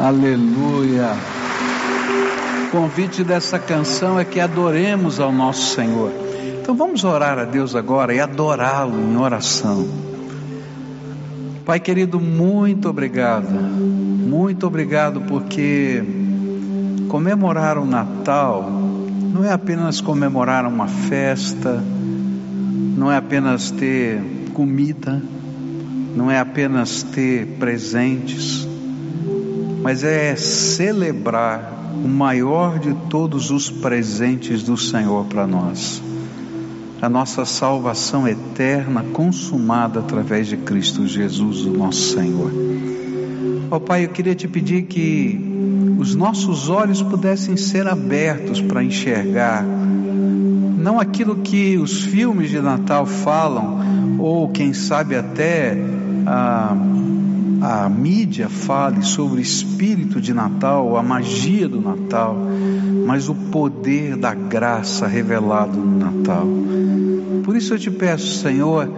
Aleluia. O convite dessa canção é que adoremos ao nosso Senhor. Então vamos orar a Deus agora e adorá-lo em oração. Pai querido, muito obrigado. Muito obrigado porque comemorar o Natal não é apenas comemorar uma festa, não é apenas ter comida, não é apenas ter presentes, mas é celebrar o maior de todos os presentes do Senhor para nós. A nossa salvação eterna consumada através de Cristo Jesus, o nosso Senhor. Ó oh, Pai, eu queria te pedir que os nossos olhos pudessem ser abertos para enxergar não aquilo que os filmes de Natal falam, ou quem sabe até a, a mídia fale sobre o espírito de Natal, a magia do Natal, mas o poder da graça revelado no Natal. Por isso eu te peço, Senhor,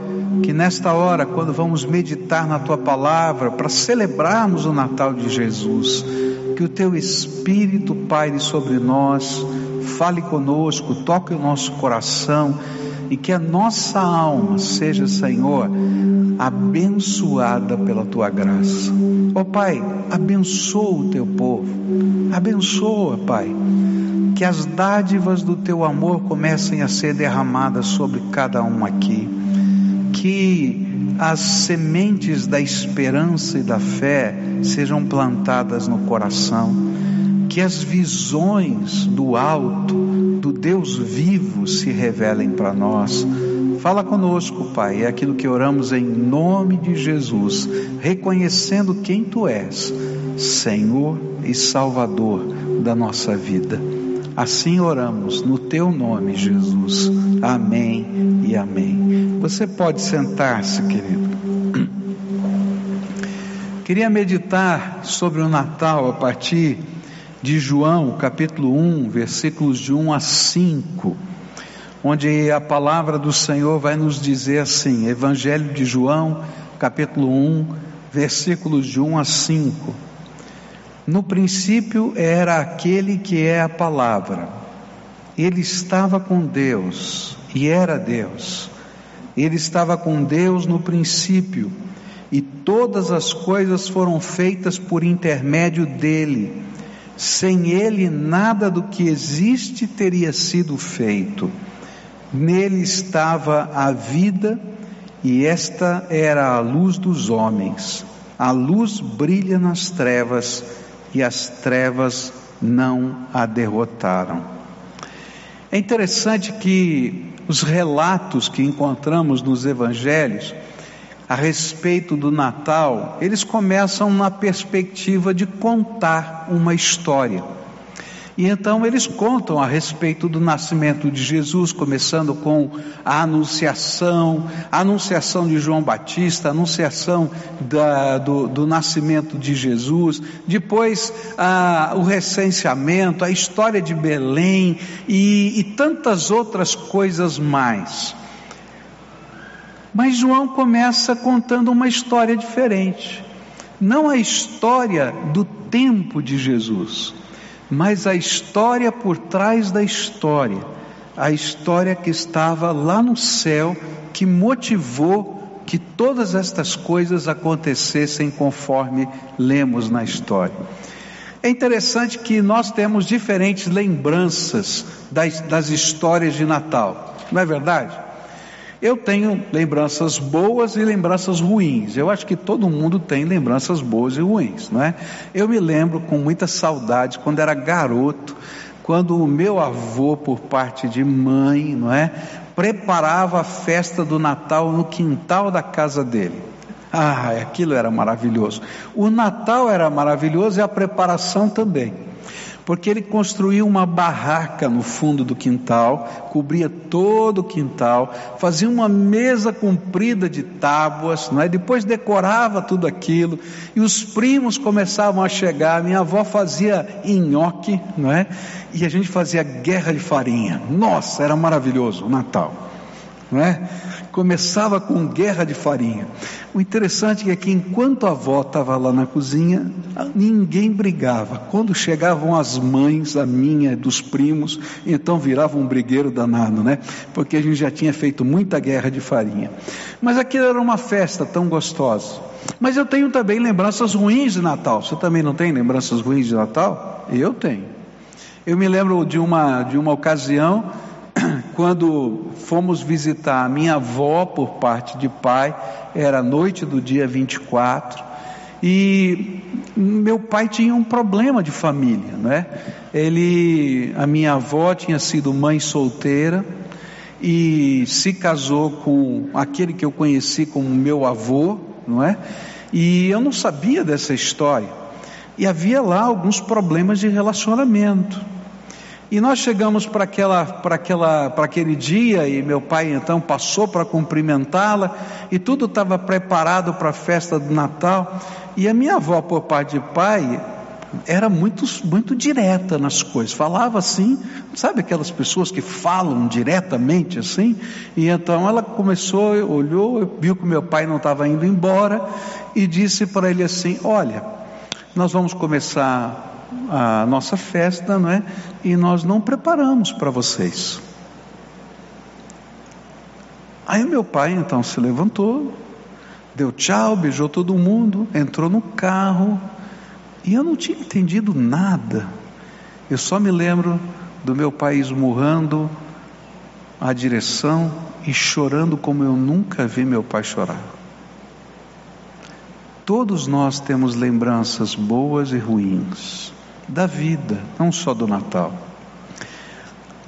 que nesta hora, quando vamos meditar na tua palavra, para celebrarmos o Natal de Jesus, que o teu Espírito paire sobre nós, fale conosco, toque o nosso coração e que a nossa alma seja, Senhor, abençoada pela tua graça. Ó oh, Pai, abençoa o teu povo, abençoa, Pai, que as dádivas do teu amor comecem a ser derramadas sobre cada um aqui, que as sementes da esperança e da fé sejam plantadas no coração, que as visões do alto, Deus vivo, se revelem para nós. Fala conosco, Pai, é aquilo que oramos em nome de Jesus, reconhecendo quem Tu és, Senhor e Salvador da nossa vida. Assim oramos no Teu nome, Jesus. Amém e amém. Você pode sentar-se, querido. Queria meditar sobre o Natal a partir de João, capítulo 1, versículos de 1 a 5, onde a palavra do Senhor vai nos dizer assim: Evangelho de João, capítulo 1, versículos de 1 a 5. No princípio era aquele que é a palavra. Ele estava com Deus e era Deus. Ele estava com Deus no princípio e todas as coisas foram feitas por intermédio dele. Sem ele, nada do que existe teria sido feito. Nele estava a vida, e esta era a luz dos homens. A luz brilha nas trevas, e as trevas não a derrotaram. É interessante que os relatos que encontramos nos evangelhos, a respeito do Natal, eles começam na perspectiva de contar uma história. E então eles contam a respeito do nascimento de Jesus, começando com a anunciação, a anunciação de João Batista, a anunciação da, do, do, nascimento de Jesus, depois o recenseamento, a história de Belém e, e tantas outras coisas mais. Mas João começa contando uma história diferente. Não a história do tempo de Jesus, mas a história por trás da história. A história que estava lá no céu, que motivou que todas estas coisas acontecessem conforme lemos na história. É interessante que nós temos diferentes lembranças das, das histórias de Natal, não é verdade? Eu tenho lembranças boas e lembranças ruins. Eu acho que todo mundo tem lembranças boas e ruins, não é? Eu me lembro com muita saudade quando era garoto, quando o meu avô, por parte de mãe, não é, preparava a festa do Natal no quintal da casa dele. Ah, aquilo era maravilhoso. O Natal era maravilhoso e a preparação também porque ele construiu uma barraca no fundo do quintal, cobria todo o quintal, fazia uma mesa comprida de tábuas, não é? depois decorava tudo aquilo, e os primos começavam a chegar, minha avó fazia nhoque, não é? e a gente fazia guerra de farinha, nossa, era maravilhoso o Natal, não é? Começava com guerra de farinha. O interessante é que enquanto a avó estava lá na cozinha, ninguém brigava. Quando chegavam as mães, a minha, dos primos, então virava um brigueiro danado, né? Porque a gente já tinha feito muita guerra de farinha. Mas aquilo era uma festa tão gostosa. Mas eu tenho também lembranças ruins de Natal. Você também não tem lembranças ruins de Natal? Eu tenho. Eu me lembro de uma, de uma ocasião quando fomos visitar a minha avó por parte de pai, era noite do dia 24, e meu pai tinha um problema de família, né? Ele, a minha avó tinha sido mãe solteira e se casou com aquele que eu conheci como meu avô, não é? E eu não sabia dessa história. E havia lá alguns problemas de relacionamento. E nós chegamos para aquela, para aquela, para aquele dia e meu pai então passou para cumprimentá-la e tudo estava preparado para a festa do Natal. E a minha avó, por parte de pai, era muito, muito direta nas coisas, falava assim, sabe aquelas pessoas que falam diretamente assim? E então ela começou, olhou, viu que meu pai não estava indo embora e disse para ele assim: Olha, nós vamos começar a nossa festa, não é? E nós não preparamos para vocês. Aí meu pai então se levantou, deu tchau, beijou todo mundo, entrou no carro, e eu não tinha entendido nada. Eu só me lembro do meu pai esmurrando a direção e chorando como eu nunca vi meu pai chorar. Todos nós temos lembranças boas e ruins da vida, não só do Natal.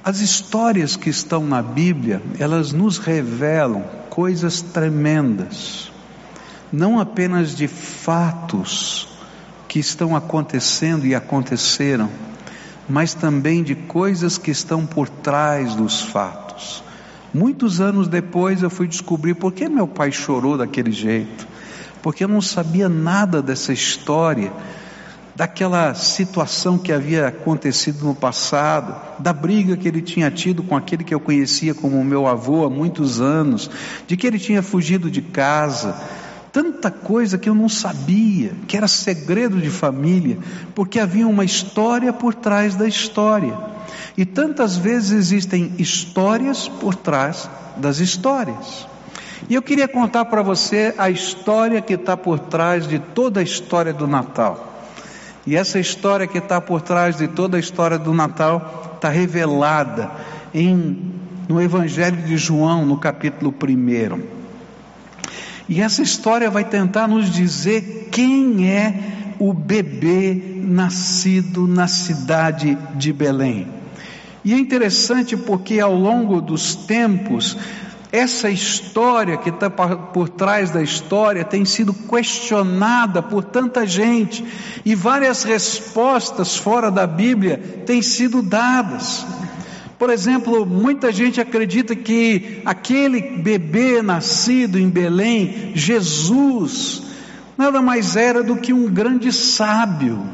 As histórias que estão na Bíblia, elas nos revelam coisas tremendas, não apenas de fatos que estão acontecendo e aconteceram, mas também de coisas que estão por trás dos fatos. Muitos anos depois eu fui descobrir por que meu pai chorou daquele jeito, porque eu não sabia nada dessa história daquela situação que havia acontecido no passado, da briga que ele tinha tido com aquele que eu conhecia como meu avô há muitos anos, de que ele tinha fugido de casa, tanta coisa que eu não sabia, que era segredo de família, porque havia uma história por trás da história. E tantas vezes existem histórias por trás das histórias. E eu queria contar para você a história que está por trás de toda a história do Natal. E essa história que está por trás de toda a história do Natal está revelada em, no Evangelho de João, no capítulo 1. E essa história vai tentar nos dizer quem é o bebê nascido na cidade de Belém. E é interessante porque ao longo dos tempos essa história que está por trás da história tem sido questionada por tanta gente e várias respostas fora da Bíblia têm sido dadas. Por exemplo, muita gente acredita que aquele bebê nascido em Belém, Jesus, nada mais era do que um grande sábio,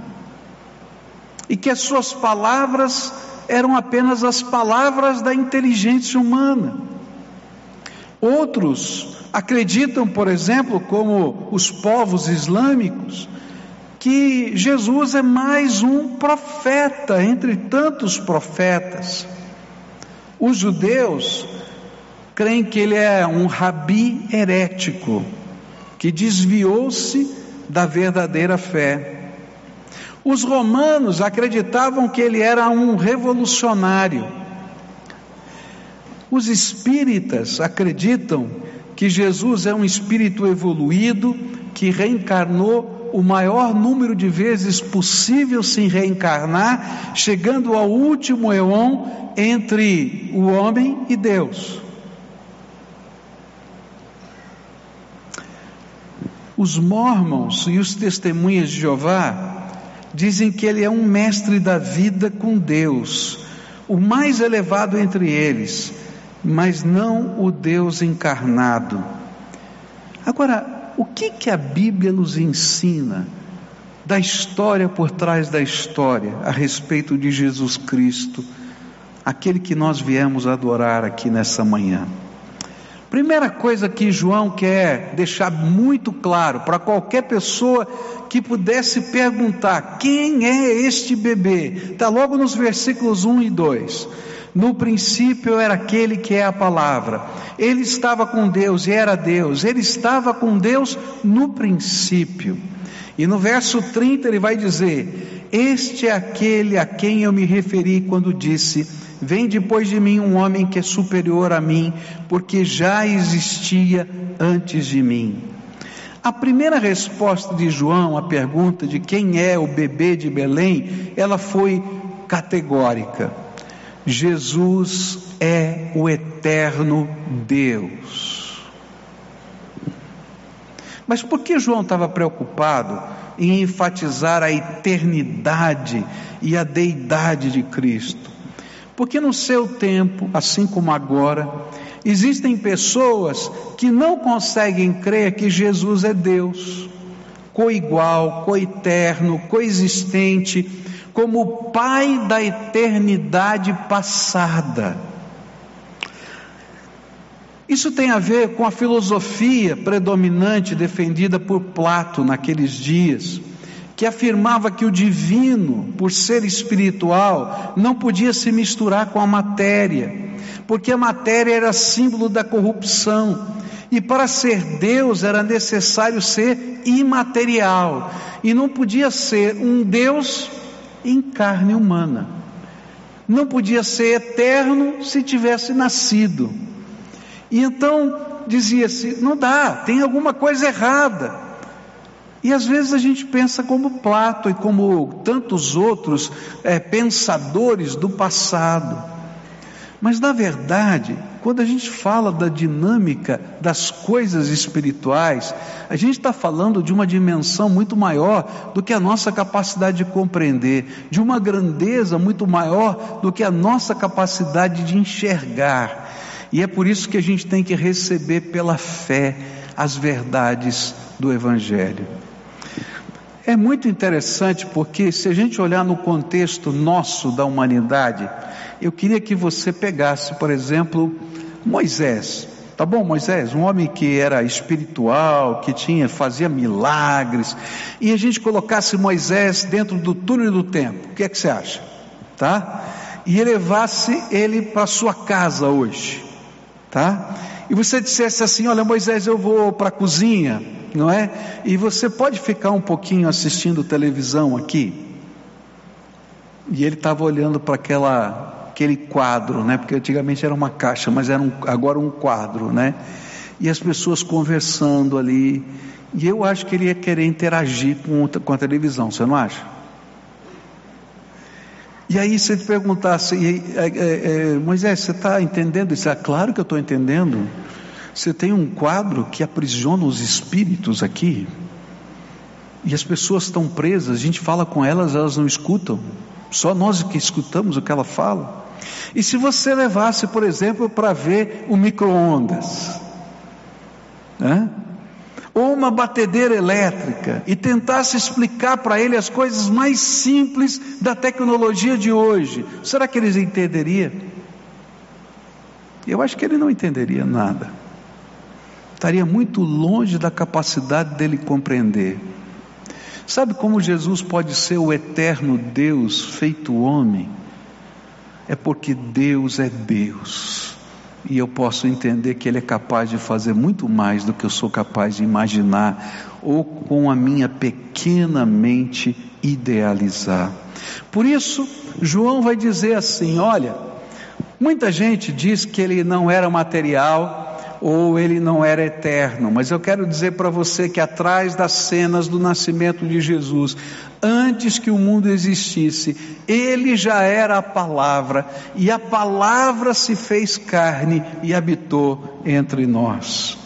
e que as suas palavras eram apenas as palavras da inteligência humana. Outros acreditam, por exemplo, como os povos islâmicos, que Jesus é mais um profeta entre tantos profetas. Os judeus creem que ele é um rabi herético, que desviou-se da verdadeira fé. Os romanos acreditavam que ele era um revolucionário os espíritas acreditam que Jesus é um espírito evoluído que reencarnou o maior número de vezes possível sem reencarnar, chegando ao último eon entre o homem e Deus. Os mormons e os testemunhas de Jeová dizem que ele é um mestre da vida com Deus, o mais elevado entre eles, mas não o Deus encarnado. Agora, o que que a Bíblia nos ensina da história por trás da história a respeito de Jesus Cristo, aquele que nós viemos adorar aqui nessa manhã? Primeira coisa que João quer deixar muito claro para qualquer pessoa que pudesse perguntar: quem é este bebê? Está logo nos versículos 1 e 2. No princípio era aquele que é a palavra. Ele estava com Deus e era Deus. Ele estava com Deus no princípio. E no verso 30 ele vai dizer: Este é aquele a quem eu me referi quando disse: Vem depois de mim um homem que é superior a mim, porque já existia antes de mim. A primeira resposta de João à pergunta de quem é o bebê de Belém, ela foi categórica. Jesus é o eterno Deus. Mas por que João estava preocupado em enfatizar a eternidade e a deidade de Cristo? Porque no seu tempo, assim como agora, existem pessoas que não conseguem crer que Jesus é Deus, coigual, coeterno, coexistente, como Pai da eternidade passada. Isso tem a ver com a filosofia predominante defendida por Plato naqueles dias que afirmava que o divino, por ser espiritual, não podia se misturar com a matéria, porque a matéria era símbolo da corrupção. E para ser Deus era necessário ser imaterial, e não podia ser um Deus em carne humana. Não podia ser eterno se tivesse nascido. E então dizia-se: não dá, tem alguma coisa errada. E às vezes a gente pensa como Plato e como tantos outros é, pensadores do passado. Mas na verdade, quando a gente fala da dinâmica das coisas espirituais, a gente está falando de uma dimensão muito maior do que a nossa capacidade de compreender, de uma grandeza muito maior do que a nossa capacidade de enxergar. E é por isso que a gente tem que receber pela fé as verdades do Evangelho. É muito interessante porque, se a gente olhar no contexto nosso da humanidade, eu queria que você pegasse, por exemplo, Moisés. Tá bom, Moisés, um homem que era espiritual, que tinha, fazia milagres, e a gente colocasse Moisés dentro do túnel do tempo. O que é que você acha? Tá? E levasse ele para sua casa hoje, tá? E você dissesse assim: "Olha, Moisés, eu vou para a cozinha não é? E você pode ficar um pouquinho assistindo televisão aqui. E ele estava olhando para aquela aquele quadro, né? Porque antigamente era uma caixa, mas era um, agora um quadro, né? E as pessoas conversando ali. E eu acho que ele ia querer interagir com, com a televisão, você não acha? E aí, se ele perguntasse, é, é, é, Moisés, você está entendendo isso? É claro que eu estou entendendo. Você tem um quadro que aprisiona os espíritos aqui, e as pessoas estão presas, a gente fala com elas, elas não escutam, só nós que escutamos o que ela fala. E se você levasse, por exemplo, para ver o micro-ondas, né? ou uma batedeira elétrica, e tentasse explicar para ele as coisas mais simples da tecnologia de hoje, será que eles entenderiam? Eu acho que ele não entenderia nada estaria muito longe da capacidade dele compreender. Sabe como Jesus pode ser o eterno Deus feito homem? É porque Deus é Deus. E eu posso entender que Ele é capaz de fazer muito mais do que eu sou capaz de imaginar, ou com a minha pequena mente idealizar. Por isso, João vai dizer assim: olha, muita gente diz que ele não era material, ou ele não era eterno. Mas eu quero dizer para você que atrás das cenas do nascimento de Jesus, antes que o mundo existisse, ele já era a palavra, e a palavra se fez carne e habitou entre nós.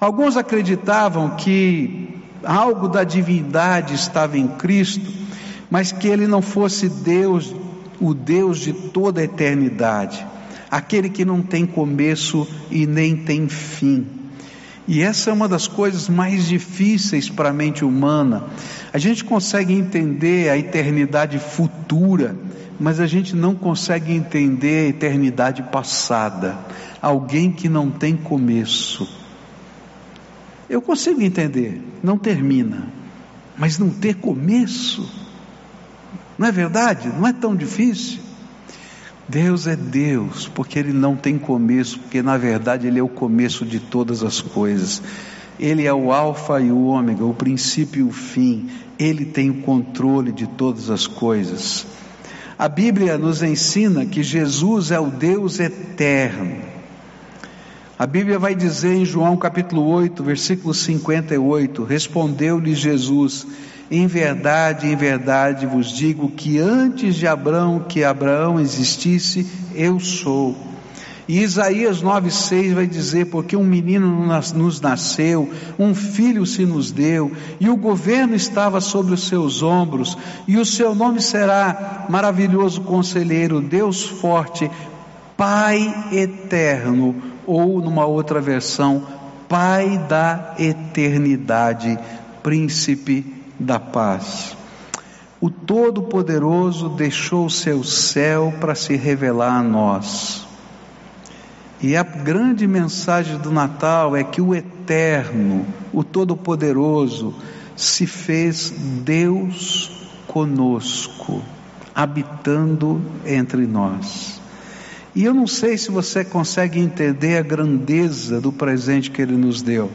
Alguns acreditavam que algo da divindade estava em Cristo, mas que ele não fosse Deus, o Deus de toda a eternidade aquele que não tem começo e nem tem fim. E essa é uma das coisas mais difíceis para a mente humana. A gente consegue entender a eternidade futura, mas a gente não consegue entender a eternidade passada. alguém que não tem começo. Eu consigo entender, não termina, mas não ter começo, não é verdade? Não é tão difícil. Deus é Deus, porque Ele não tem começo, porque na verdade Ele é o começo de todas as coisas. Ele é o Alfa e o Ômega, o princípio e o fim. Ele tem o controle de todas as coisas. A Bíblia nos ensina que Jesus é o Deus eterno. A Bíblia vai dizer em João capítulo 8, versículo 58: Respondeu-lhe Jesus: Em verdade, em verdade vos digo que antes de Abraão, que Abraão existisse, eu sou. E Isaías 9,6 vai dizer: Porque um menino nos nasceu, um filho se nos deu, e o governo estava sobre os seus ombros, e o seu nome será Maravilhoso Conselheiro, Deus Forte, Pai Eterno ou numa outra versão, Pai da eternidade, Príncipe da paz. O Todo-Poderoso deixou o seu céu para se revelar a nós. E a grande mensagem do Natal é que o Eterno, o Todo-Poderoso, se fez Deus conosco, habitando entre nós. E eu não sei se você consegue entender a grandeza do presente que Ele nos deu.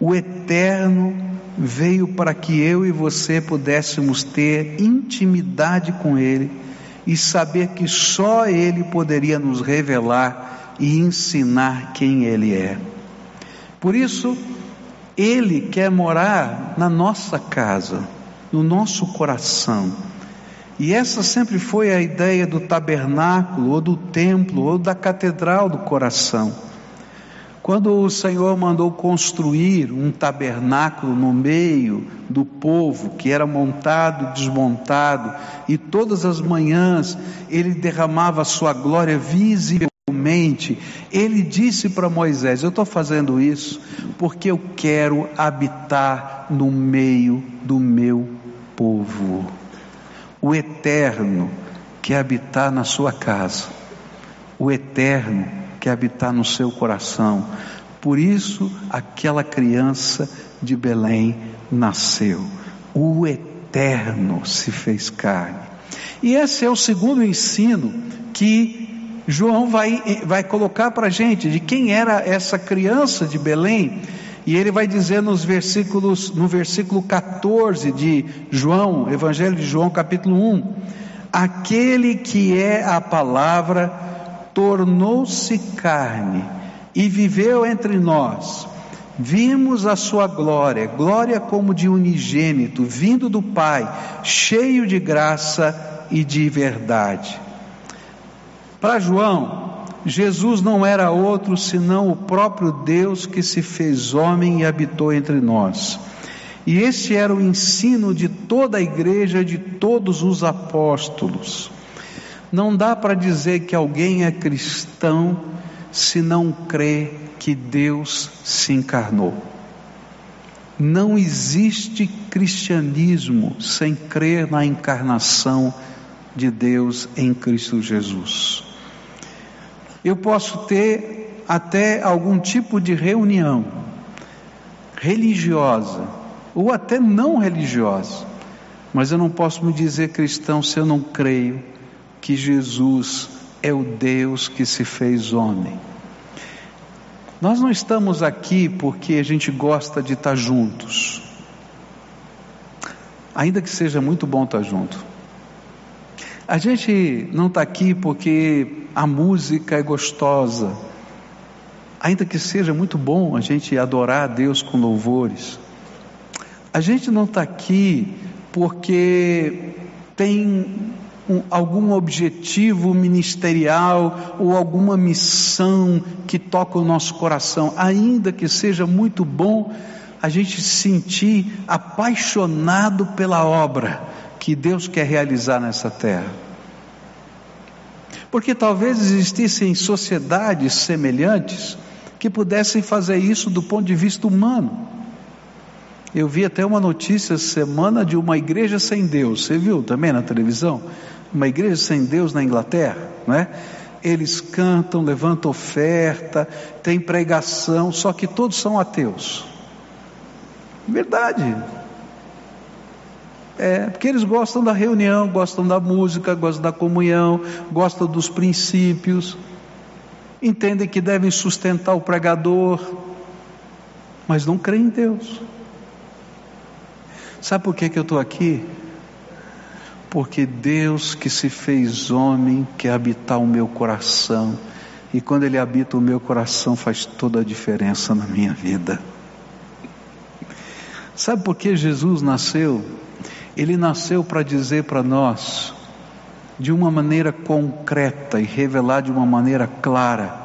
O Eterno veio para que eu e você pudéssemos ter intimidade com Ele e saber que só Ele poderia nos revelar e ensinar quem Ele é. Por isso, Ele quer morar na nossa casa, no nosso coração. E essa sempre foi a ideia do tabernáculo, ou do templo, ou da catedral do coração. Quando o Senhor mandou construir um tabernáculo no meio do povo, que era montado, desmontado, e todas as manhãs ele derramava a sua glória visivelmente, ele disse para Moisés: Eu estou fazendo isso porque eu quero habitar no meio do meu povo. O eterno que habitar na sua casa, o eterno habitar no seu coração. Por isso, aquela criança de Belém nasceu. O eterno se fez carne. E esse é o segundo ensino que João vai, vai colocar para a gente de quem era essa criança de Belém e ele vai dizer nos versículos, no versículo 14 de João, Evangelho de João, capítulo 1: Aquele que é a palavra tornou-se carne e viveu entre nós. Vimos a sua glória, glória como de unigênito, vindo do Pai, cheio de graça e de verdade. Para João, Jesus não era outro senão o próprio Deus que se fez homem e habitou entre nós. E esse era o ensino de toda a igreja, de todos os apóstolos. Não dá para dizer que alguém é cristão se não crê que Deus se encarnou. Não existe cristianismo sem crer na encarnação de Deus em Cristo Jesus. Eu posso ter até algum tipo de reunião religiosa ou até não religiosa, mas eu não posso me dizer cristão se eu não creio que Jesus é o Deus que se fez homem. Nós não estamos aqui porque a gente gosta de estar juntos, ainda que seja muito bom estar junto. A gente não está aqui porque a música é gostosa, ainda que seja muito bom a gente adorar a Deus com louvores. A gente não está aqui porque tem um, algum objetivo ministerial ou alguma missão que toca o nosso coração, ainda que seja muito bom a gente se sentir apaixonado pela obra que Deus quer realizar nessa terra. Porque talvez existissem sociedades semelhantes que pudessem fazer isso do ponto de vista humano. Eu vi até uma notícia semana de uma igreja sem Deus. Você viu também na televisão? Uma igreja sem Deus na Inglaterra, não é? eles cantam, levantam oferta, tem pregação, só que todos são ateus. Verdade. É, porque eles gostam da reunião, gostam da música, gostam da comunhão, gostam dos princípios, entendem que devem sustentar o pregador, mas não creem em Deus. Sabe por que, que eu estou aqui? Porque Deus que se fez homem quer habitar o meu coração, e quando Ele habita o meu coração faz toda a diferença na minha vida. Sabe por que Jesus nasceu? Ele nasceu para dizer para nós, de uma maneira concreta e revelar de uma maneira clara,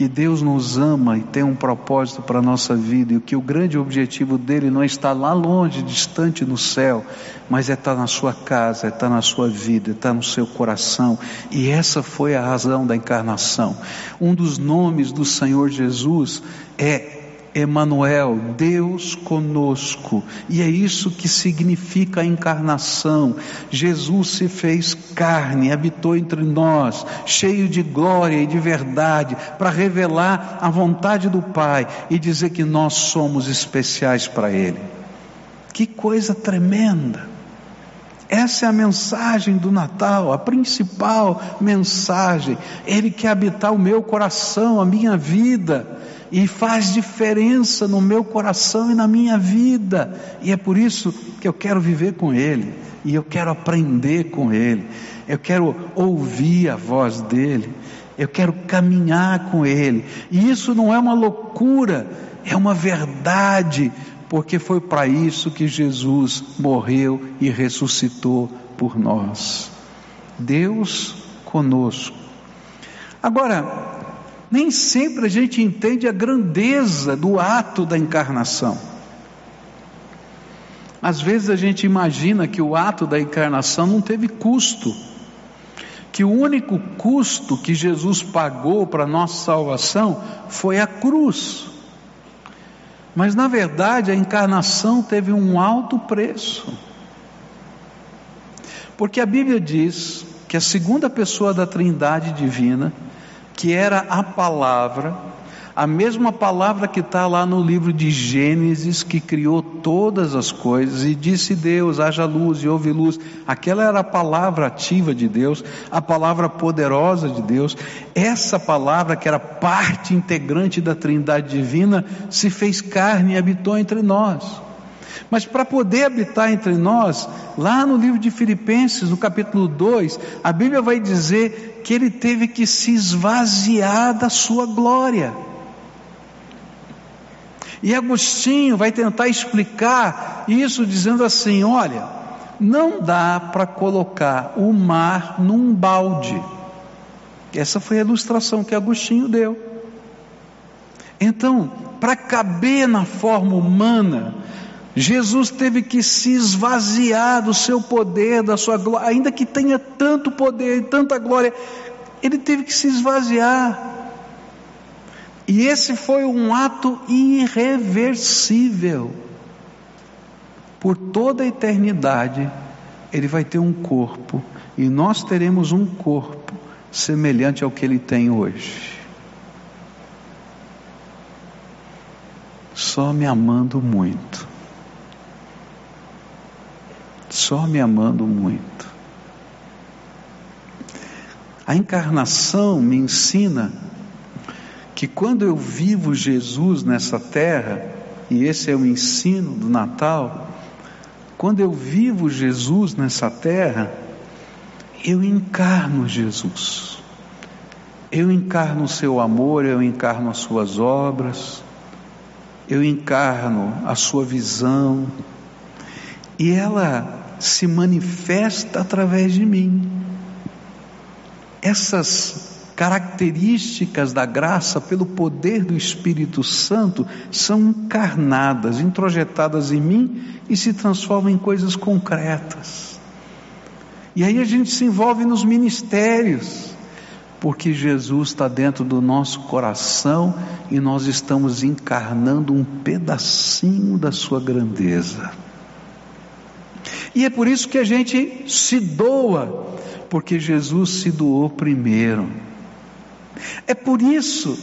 que Deus nos ama e tem um propósito para a nossa vida, e que o grande objetivo dele não é estar lá longe, distante no céu, mas é estar na sua casa, é estar na sua vida, é estar no seu coração, e essa foi a razão da encarnação. Um dos nomes do Senhor Jesus é Emanuel, Deus conosco. E é isso que significa a encarnação. Jesus se fez carne, habitou entre nós, cheio de glória e de verdade, para revelar a vontade do Pai e dizer que nós somos especiais para ele. Que coisa tremenda! Essa é a mensagem do Natal, a principal mensagem. Ele quer habitar o meu coração, a minha vida e faz diferença no meu coração e na minha vida, e é por isso que eu quero viver com Ele, e eu quero aprender com Ele, eu quero ouvir a voz dEle, eu quero caminhar com Ele, e isso não é uma loucura, é uma verdade, porque foi para isso que Jesus morreu e ressuscitou por nós. Deus conosco. Agora, nem sempre a gente entende a grandeza do ato da encarnação. Às vezes a gente imagina que o ato da encarnação não teve custo, que o único custo que Jesus pagou para nossa salvação foi a cruz. Mas na verdade a encarnação teve um alto preço. Porque a Bíblia diz que a segunda pessoa da Trindade divina, que era a palavra, a mesma palavra que está lá no livro de Gênesis, que criou todas as coisas, e disse Deus: haja luz e houve luz. Aquela era a palavra ativa de Deus, a palavra poderosa de Deus. Essa palavra, que era parte integrante da Trindade Divina, se fez carne e habitou entre nós. Mas para poder habitar entre nós, lá no livro de Filipenses, no capítulo 2, a Bíblia vai dizer que ele teve que se esvaziar da sua glória. E Agostinho vai tentar explicar isso dizendo assim: olha, não dá para colocar o mar num balde. Essa foi a ilustração que Agostinho deu. Então, para caber na forma humana, Jesus teve que se esvaziar do seu poder, da sua glória, ainda que tenha tanto poder e tanta glória, ele teve que se esvaziar. E esse foi um ato irreversível. Por toda a eternidade, ele vai ter um corpo, e nós teremos um corpo semelhante ao que ele tem hoje. Só me amando muito só me amando muito. A encarnação me ensina que quando eu vivo Jesus nessa terra, e esse é o ensino do Natal, quando eu vivo Jesus nessa terra, eu encarno Jesus. Eu encarno o seu amor, eu encarno as suas obras, eu encarno a sua visão, e ela se manifesta através de mim. Essas características da graça, pelo poder do Espírito Santo, são encarnadas, introjetadas em mim e se transformam em coisas concretas. E aí a gente se envolve nos ministérios, porque Jesus está dentro do nosso coração e nós estamos encarnando um pedacinho da sua grandeza. E é por isso que a gente se doa, Porque Jesus se doou primeiro. É por isso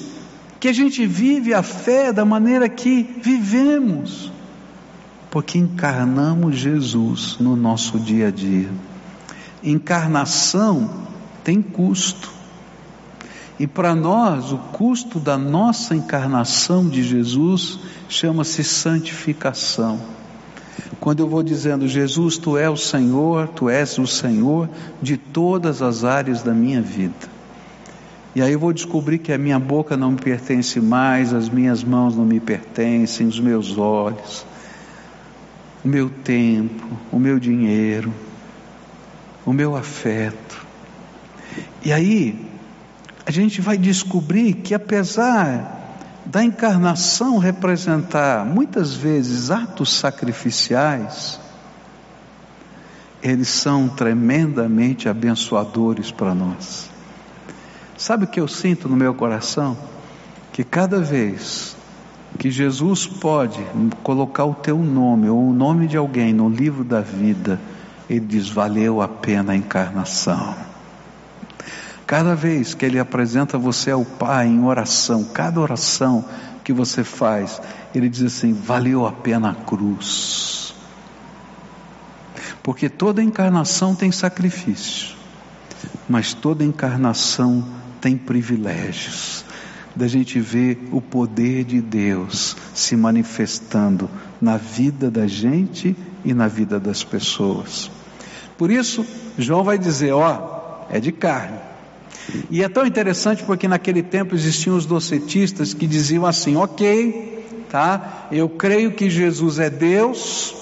que a gente vive a fé da maneira que vivemos, porque encarnamos Jesus no nosso dia a dia. Encarnação tem custo. E para nós, o custo da nossa encarnação de Jesus chama-se santificação. Quando eu vou dizendo, Jesus, tu és o Senhor, tu és o Senhor de todas as áreas da minha vida. E aí eu vou descobrir que a minha boca não me pertence mais, as minhas mãos não me pertencem, os meus olhos, o meu tempo, o meu dinheiro, o meu afeto. E aí a gente vai descobrir que apesar da encarnação representar muitas vezes atos sacrificiais, eles são tremendamente abençoadores para nós. Sabe o que eu sinto no meu coração? Que cada vez que Jesus pode colocar o teu nome ou o nome de alguém no livro da vida, ele diz: valeu a pena a encarnação. Cada vez que Ele apresenta você ao Pai em oração, cada oração que você faz, Ele diz assim: valeu a pena a cruz. Porque toda encarnação tem sacrifício, mas toda encarnação tem privilégios. Da gente ver o poder de Deus se manifestando na vida da gente e na vida das pessoas. Por isso, João vai dizer: ó, é de carne, e é tão interessante porque naquele tempo existiam os docetistas que diziam assim: ok, tá, eu creio que Jesus é Deus,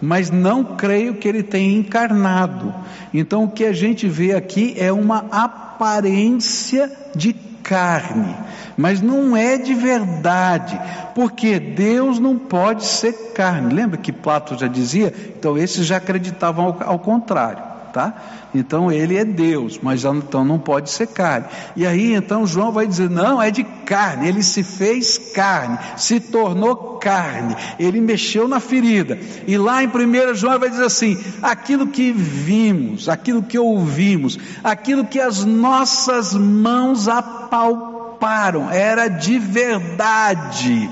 mas não creio que ele tenha encarnado. Então o que a gente vê aqui é uma aparência de carne, mas não é de verdade, porque Deus não pode ser carne. Lembra que Plato já dizia? Então esses já acreditavam ao, ao contrário tá? Então ele é Deus, mas então não pode ser carne. E aí então João vai dizer: não, é de carne, ele se fez carne, se tornou carne, ele mexeu na ferida. E lá em 1 João vai dizer assim: aquilo que vimos, aquilo que ouvimos, aquilo que as nossas mãos apalparam, era de verdade.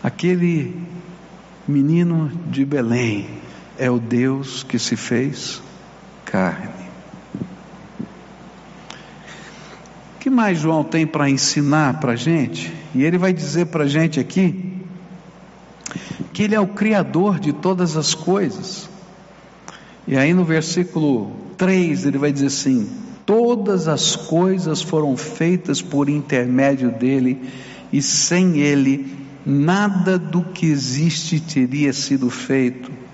Aquele menino de Belém, é o Deus que se fez carne. O que mais João tem para ensinar para a gente? E ele vai dizer para a gente aqui que ele é o Criador de todas as coisas. E aí no versículo 3 ele vai dizer assim: Todas as coisas foram feitas por intermédio dele, e sem ele nada do que existe teria sido feito.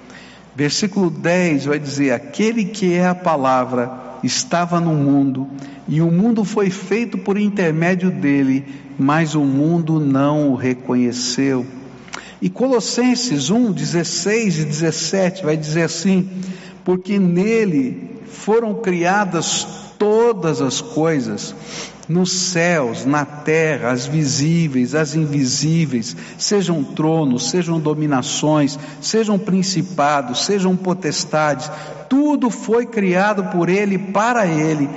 Versículo 10 vai dizer: Aquele que é a palavra estava no mundo, e o mundo foi feito por intermédio dele, mas o mundo não o reconheceu. E Colossenses 1, 16 e 17 vai dizer assim: Porque nele foram criadas todas as coisas, nos céus, na terra, as visíveis, as invisíveis, sejam tronos, sejam dominações, sejam principados, sejam potestades, tudo foi criado por Ele, para Ele.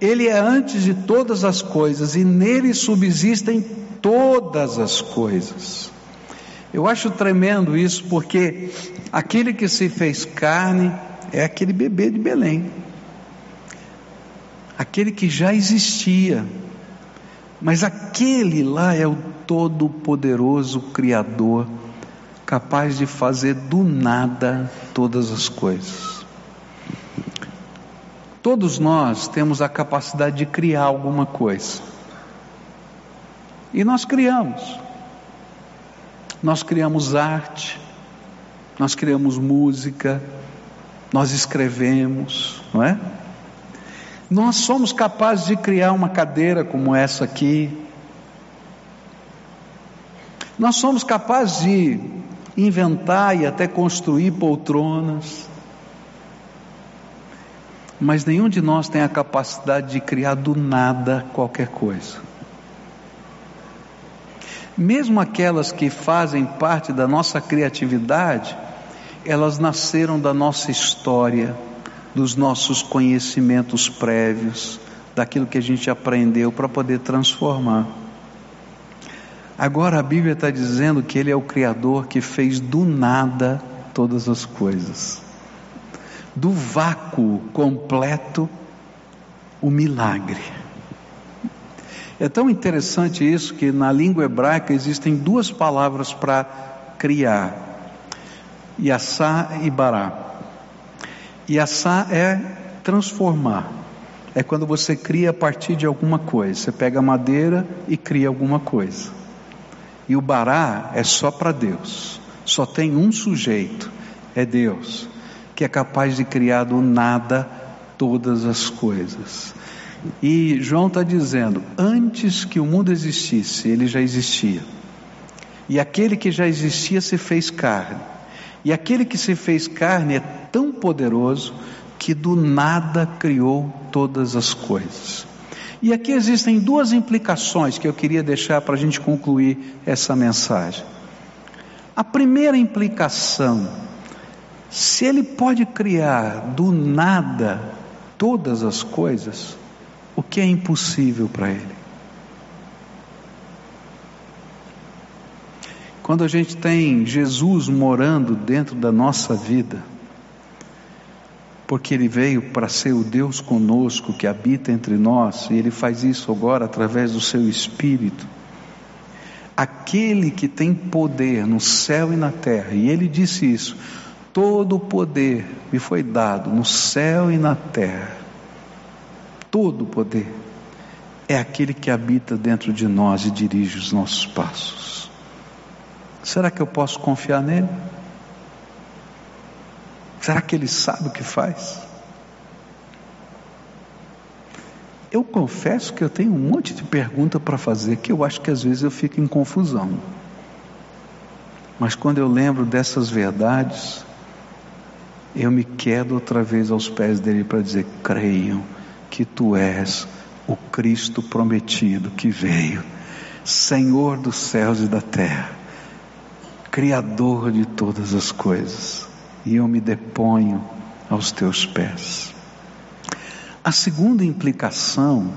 Ele é antes de todas as coisas e nele subsistem todas as coisas. Eu acho tremendo isso porque aquele que se fez carne é aquele bebê de Belém aquele que já existia, mas aquele lá é o Todo-Poderoso Criador, capaz de fazer do nada todas as coisas. Todos nós temos a capacidade de criar alguma coisa. E nós criamos. Nós criamos arte, nós criamos música, nós escrevemos, não é? Nós somos capazes de criar uma cadeira como essa aqui. Nós somos capazes de inventar e até construir poltronas. Mas nenhum de nós tem a capacidade de criar do nada qualquer coisa. Mesmo aquelas que fazem parte da nossa criatividade, elas nasceram da nossa história dos nossos conhecimentos prévios, daquilo que a gente aprendeu para poder transformar. Agora a Bíblia está dizendo que Ele é o Criador que fez do nada todas as coisas, do vácuo completo, o milagre. É tão interessante isso que na língua hebraica existem duas palavras para criar: Yassá e Bará. Yassá é transformar. É quando você cria a partir de alguma coisa. Você pega madeira e cria alguma coisa. E o Bará é só para Deus. Só tem um sujeito, é Deus, que é capaz de criar do nada todas as coisas. E João está dizendo: antes que o mundo existisse, ele já existia. E aquele que já existia se fez carne. E aquele que se fez carne é tão poderoso que do nada criou todas as coisas. E aqui existem duas implicações que eu queria deixar para a gente concluir essa mensagem. A primeira implicação, se ele pode criar do nada todas as coisas, o que é impossível para ele? Quando a gente tem Jesus morando dentro da nossa vida, porque Ele veio para ser o Deus conosco que habita entre nós, e Ele faz isso agora através do Seu Espírito. Aquele que tem poder no céu e na terra, e Ele disse isso: todo o poder me foi dado no céu e na terra, todo o poder, é aquele que habita dentro de nós e dirige os nossos passos. Será que eu posso confiar nele? Será que ele sabe o que faz? Eu confesso que eu tenho um monte de pergunta para fazer que eu acho que às vezes eu fico em confusão. Mas quando eu lembro dessas verdades, eu me quedo outra vez aos pés dele para dizer: creiam que tu és o Cristo prometido que veio, Senhor dos céus e da terra, Criador de todas as coisas e eu me deponho aos teus pés. A segunda implicação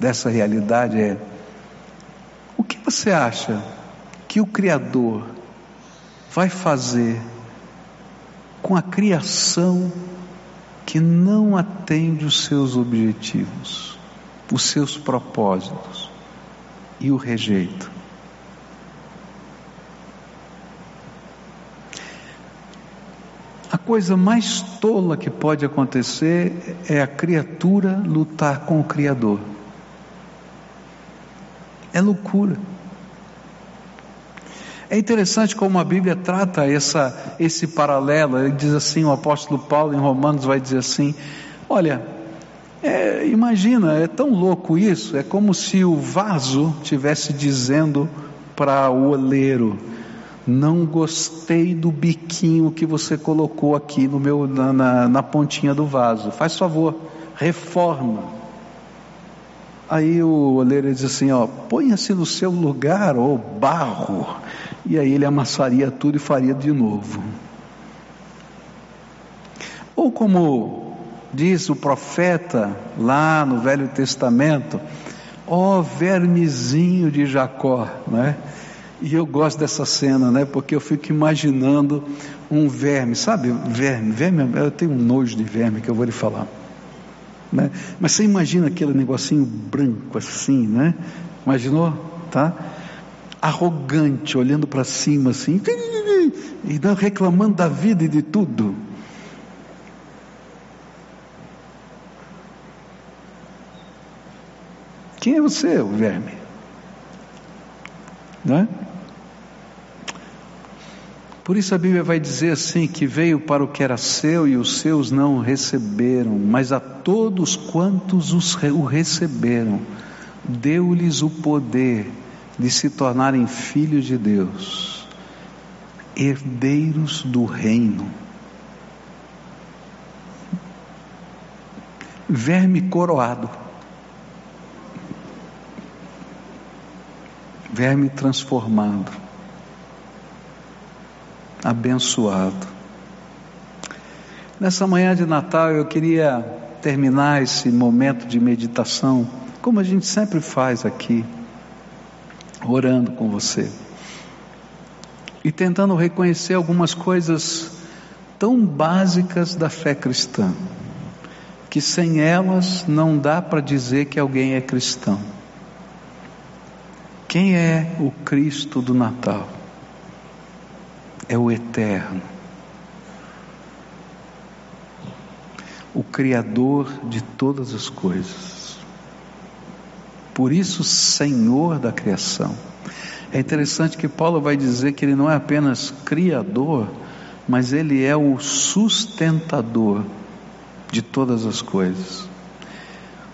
dessa realidade é: o que você acha que o Criador vai fazer com a criação que não atende os seus objetivos, os seus propósitos e o rejeita? Coisa mais tola que pode acontecer é a criatura lutar com o Criador. É loucura. É interessante como a Bíblia trata essa, esse paralelo. Ele diz assim: o apóstolo Paulo em Romanos vai dizer assim: olha, é, imagina, é tão louco isso, é como se o vaso tivesse dizendo para o oleiro: não gostei do biquinho que você colocou aqui no meu, na, na, na pontinha do vaso. Faz favor, reforma. Aí o oleiro diz assim: ó, ponha-se no seu lugar, ó barro. E aí ele amassaria tudo e faria de novo. Ou como diz o profeta lá no Velho Testamento, ó vermezinho de Jacó, né? E eu gosto dessa cena, né? Porque eu fico imaginando um verme, sabe? Verme, verme, eu tenho um nojo de verme que eu vou lhe falar. Né? Mas você imagina aquele negocinho branco assim, né? Imaginou? Tá? Arrogante, olhando para cima assim, e reclamando da vida e de tudo. Quem é você, o verme? Né? Por isso a Bíblia vai dizer assim: que veio para o que era seu e os seus não receberam, mas a todos quantos os, o receberam, deu-lhes o poder de se tornarem filhos de Deus, herdeiros do reino. Verme coroado, verme transformado abençoado. Nessa manhã de Natal eu queria terminar esse momento de meditação, como a gente sempre faz aqui, orando com você e tentando reconhecer algumas coisas tão básicas da fé cristã, que sem elas não dá para dizer que alguém é cristão. Quem é o Cristo do Natal? É o Eterno o Criador de todas as coisas. Por isso, Senhor da criação. É interessante que Paulo vai dizer que ele não é apenas Criador, mas ele é o sustentador de todas as coisas.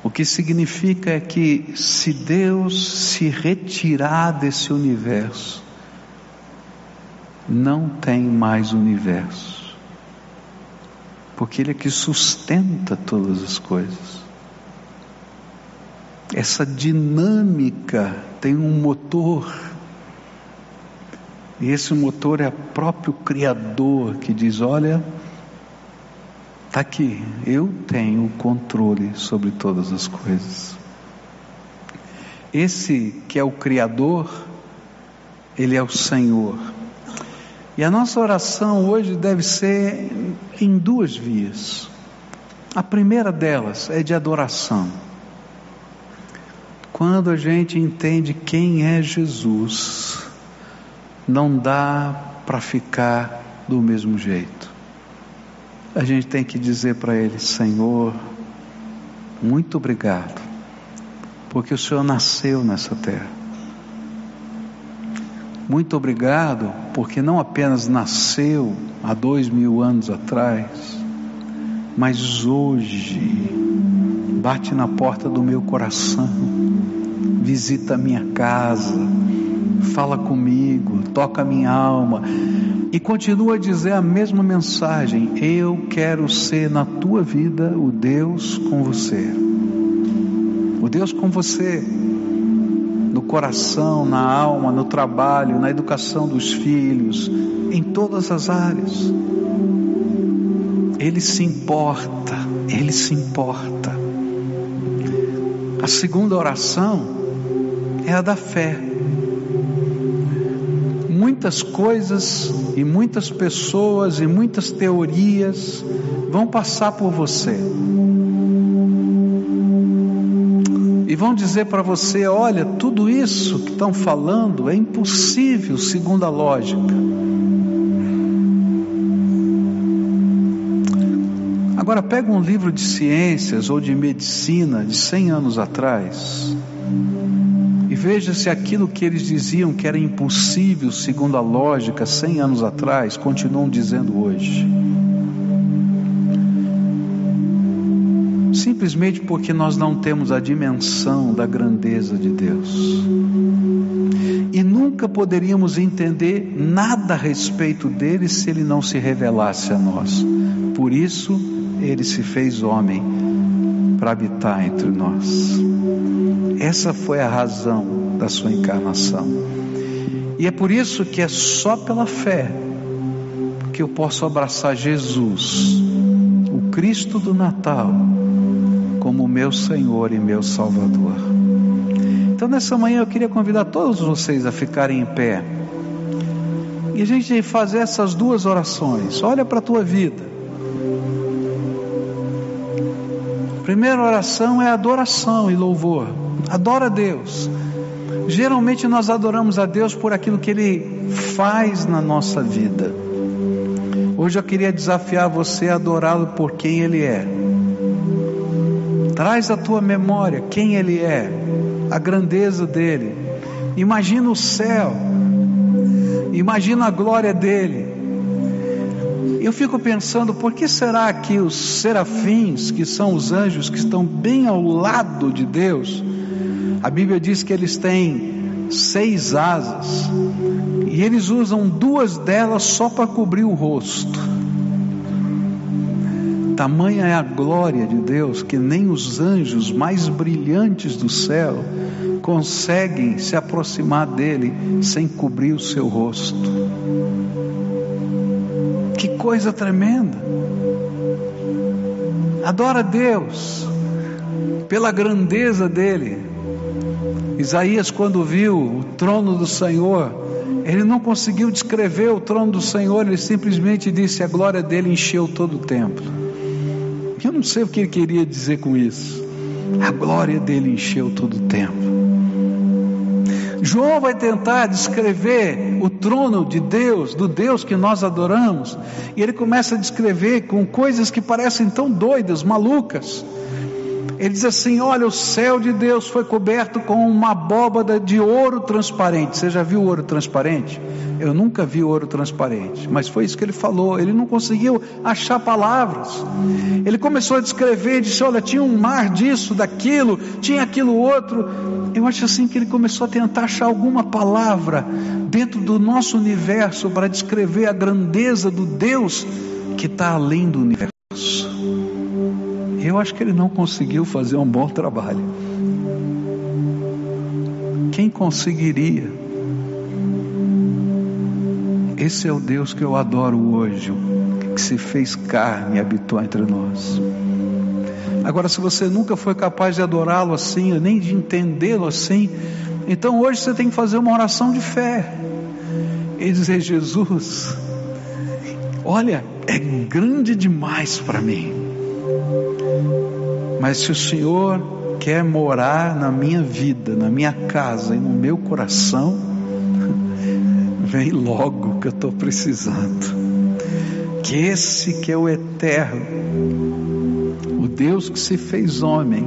O que significa é que se Deus se retirar desse universo, não tem mais universo porque Ele é que sustenta todas as coisas. Essa dinâmica tem um motor, e esse motor é o próprio Criador que diz: Olha, está aqui, eu tenho controle sobre todas as coisas. Esse que é o Criador, Ele é o Senhor. E a nossa oração hoje deve ser em duas vias. A primeira delas é de adoração. Quando a gente entende quem é Jesus, não dá para ficar do mesmo jeito. A gente tem que dizer para Ele: Senhor, muito obrigado, porque o Senhor nasceu nessa terra muito obrigado, porque não apenas nasceu há dois mil anos atrás, mas hoje bate na porta do meu coração, visita a minha casa, fala comigo, toca a minha alma e continua a dizer a mesma mensagem: Eu quero ser na tua vida o Deus com você. O Deus com você no coração, na alma, no trabalho, na educação dos filhos, em todas as áreas. Ele se importa, ele se importa. A segunda oração é a da fé. Muitas coisas e muitas pessoas e muitas teorias vão passar por você e vão dizer para você: olha, tudo isso que estão falando é impossível segundo a lógica. Agora, pega um livro de ciências ou de medicina de 100 anos atrás e veja se aquilo que eles diziam que era impossível segundo a lógica 100 anos atrás continuam dizendo hoje. Simplesmente porque nós não temos a dimensão da grandeza de Deus. E nunca poderíamos entender nada a respeito dele se ele não se revelasse a nós. Por isso, ele se fez homem para habitar entre nós. Essa foi a razão da sua encarnação. E é por isso que é só pela fé que eu posso abraçar Jesus, o Cristo do Natal como meu Senhor e meu Salvador. Então, nessa manhã eu queria convidar todos vocês a ficarem em pé e a gente fazer essas duas orações. Olha para a tua vida. Primeira oração é adoração e louvor. Adora a Deus. Geralmente nós adoramos a Deus por aquilo que Ele faz na nossa vida. Hoje eu queria desafiar você a adorá-lo por quem Ele é. Traz à tua memória quem Ele é, a grandeza dele. Imagina o céu, imagina a glória dele. Eu fico pensando, por que será que os serafins, que são os anjos que estão bem ao lado de Deus, a Bíblia diz que eles têm seis asas, e eles usam duas delas só para cobrir o rosto. Tamanha é a glória de Deus que nem os anjos mais brilhantes do céu conseguem se aproximar dele sem cobrir o seu rosto. Que coisa tremenda! Adora Deus pela grandeza dele. Isaías, quando viu o trono do Senhor, ele não conseguiu descrever o trono do Senhor, ele simplesmente disse: a glória dele encheu todo o templo. Eu não sei o que ele queria dizer com isso. A glória dele encheu todo o templo. João vai tentar descrever o trono de Deus, do Deus que nós adoramos, e ele começa a descrever com coisas que parecem tão doidas, malucas. Ele diz assim: Olha, o céu de Deus foi coberto com uma abóbada de ouro transparente. Você já viu ouro transparente? Eu nunca vi ouro transparente, mas foi isso que ele falou. Ele não conseguiu achar palavras. Ele começou a descrever, disse: Olha, tinha um mar disso, daquilo, tinha aquilo outro. Eu acho assim que ele começou a tentar achar alguma palavra dentro do nosso universo para descrever a grandeza do Deus que está além do universo. Eu acho que ele não conseguiu fazer um bom trabalho. Quem conseguiria? Esse é o Deus que eu adoro hoje, que se fez carne e habitou entre nós. Agora, se você nunca foi capaz de adorá-lo assim, nem de entendê-lo assim, então hoje você tem que fazer uma oração de fé e dizer: Jesus, olha, é grande demais para mim. Mas se o Senhor quer morar na minha vida, na minha casa e no meu coração, vem logo que eu estou precisando. Que esse que é o eterno, o Deus que se fez homem,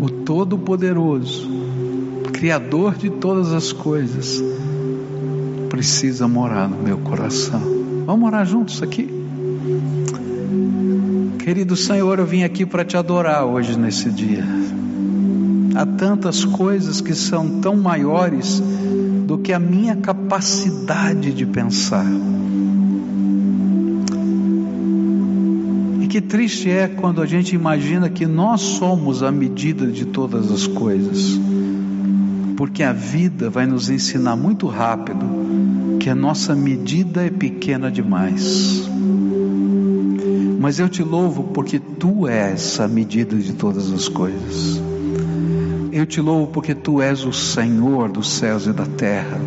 o Todo-Poderoso, Criador de todas as coisas, precisa morar no meu coração. Vamos morar juntos aqui? Querido Senhor, eu vim aqui para te adorar hoje nesse dia. Há tantas coisas que são tão maiores do que a minha capacidade de pensar. E que triste é quando a gente imagina que nós somos a medida de todas as coisas. Porque a vida vai nos ensinar muito rápido que a nossa medida é pequena demais. Mas eu te louvo porque tu és a medida de todas as coisas. Eu te louvo porque tu és o Senhor dos céus e da terra.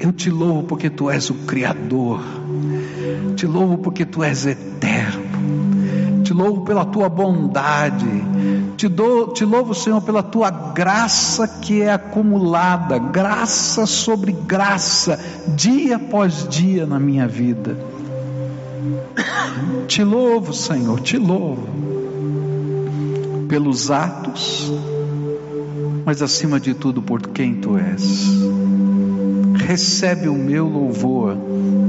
Eu te louvo porque tu és o Criador. Te louvo porque tu és eterno. Te louvo pela tua bondade. Te, dou, te louvo, Senhor, pela tua graça que é acumulada, graça sobre graça, dia após dia na minha vida. Te louvo, Senhor, te louvo pelos atos, mas acima de tudo por quem tu és. Recebe o meu louvor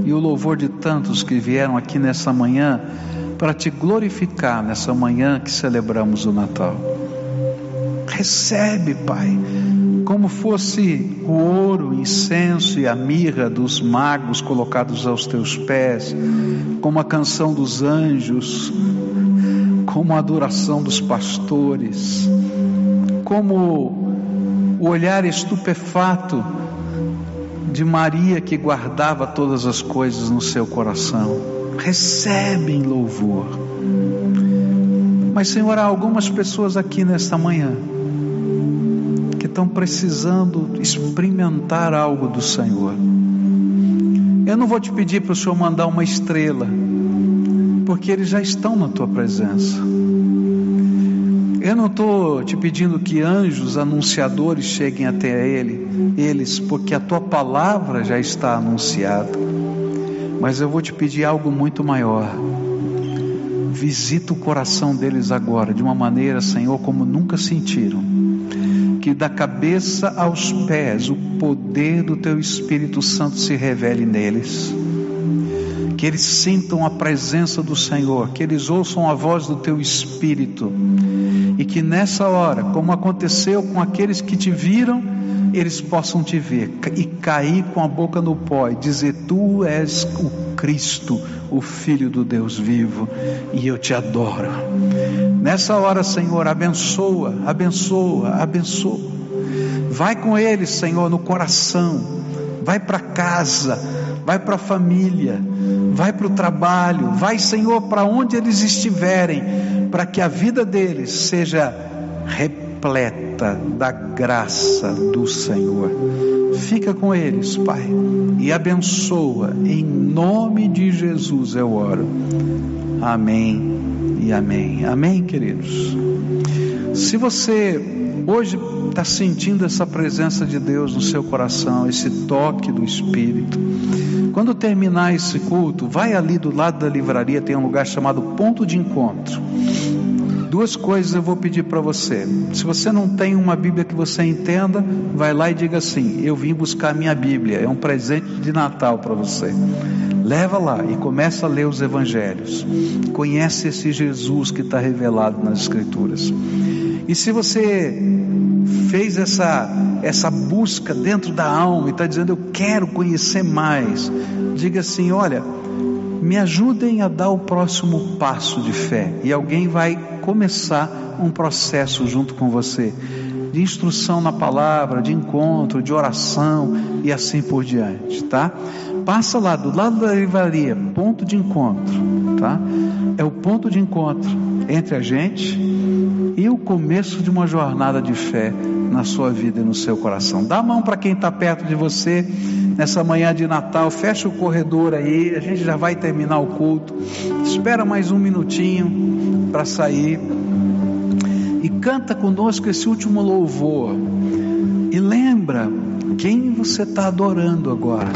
e o louvor de tantos que vieram aqui nessa manhã para te glorificar nessa manhã que celebramos o Natal. Recebe, Pai, como fosse o ouro, o incenso e a mirra dos magos colocados aos teus pés, como a canção dos anjos, como a adoração dos pastores, como o olhar estupefato de Maria que guardava todas as coisas no seu coração. Recebem louvor. Mas, Senhor, há algumas pessoas aqui nesta manhã estão precisando experimentar algo do Senhor. Eu não vou te pedir para o Senhor mandar uma estrela, porque eles já estão na tua presença. Eu não estou te pedindo que anjos anunciadores cheguem até ele, eles, porque a tua palavra já está anunciada. Mas eu vou te pedir algo muito maior. Visita o coração deles agora, de uma maneira, Senhor, como nunca sentiram que da cabeça aos pés o poder do teu Espírito Santo se revele neles. Que eles sintam a presença do Senhor, que eles ouçam a voz do teu Espírito, e que nessa hora, como aconteceu com aqueles que te viram, eles possam te ver e cair com a boca no pó e dizer: Tu és o Cristo, o Filho do Deus vivo, e eu te adoro. Nessa hora, Senhor, abençoa, abençoa, abençoa. Vai com eles, Senhor, no coração. Vai para casa, vai para a família, vai para o trabalho, vai, Senhor, para onde eles estiverem, para que a vida deles seja repleta da graça do Senhor. Fica com eles, Pai, e abençoa, em nome de Jesus eu oro. Amém e amém. Amém, queridos. Se você hoje está sentindo essa presença de Deus no seu coração, esse toque do Espírito, quando terminar esse culto, vai ali do lado da livraria, tem um lugar chamado Ponto de Encontro. Duas coisas eu vou pedir para você. Se você não tem uma Bíblia que você entenda, vai lá e diga assim: Eu vim buscar a minha Bíblia, é um presente de Natal para você. Leva lá e começa a ler os Evangelhos. Conhece esse Jesus que está revelado nas Escrituras. E se você fez essa, essa busca dentro da alma e está dizendo, eu quero conhecer mais, diga assim: olha, me ajudem a dar o próximo passo de fé. E alguém vai começar um processo junto com você de instrução na palavra, de encontro, de oração e assim por diante, tá? Passa lá do lado da livraria, ponto de encontro, tá? É o ponto de encontro entre a gente e o começo de uma jornada de fé na sua vida e no seu coração. Dá a mão para quem está perto de você nessa manhã de Natal. Fecha o corredor aí, a gente já vai terminar o culto. Espera mais um minutinho para sair e canta conosco esse último louvor. E lembra quem você está adorando agora.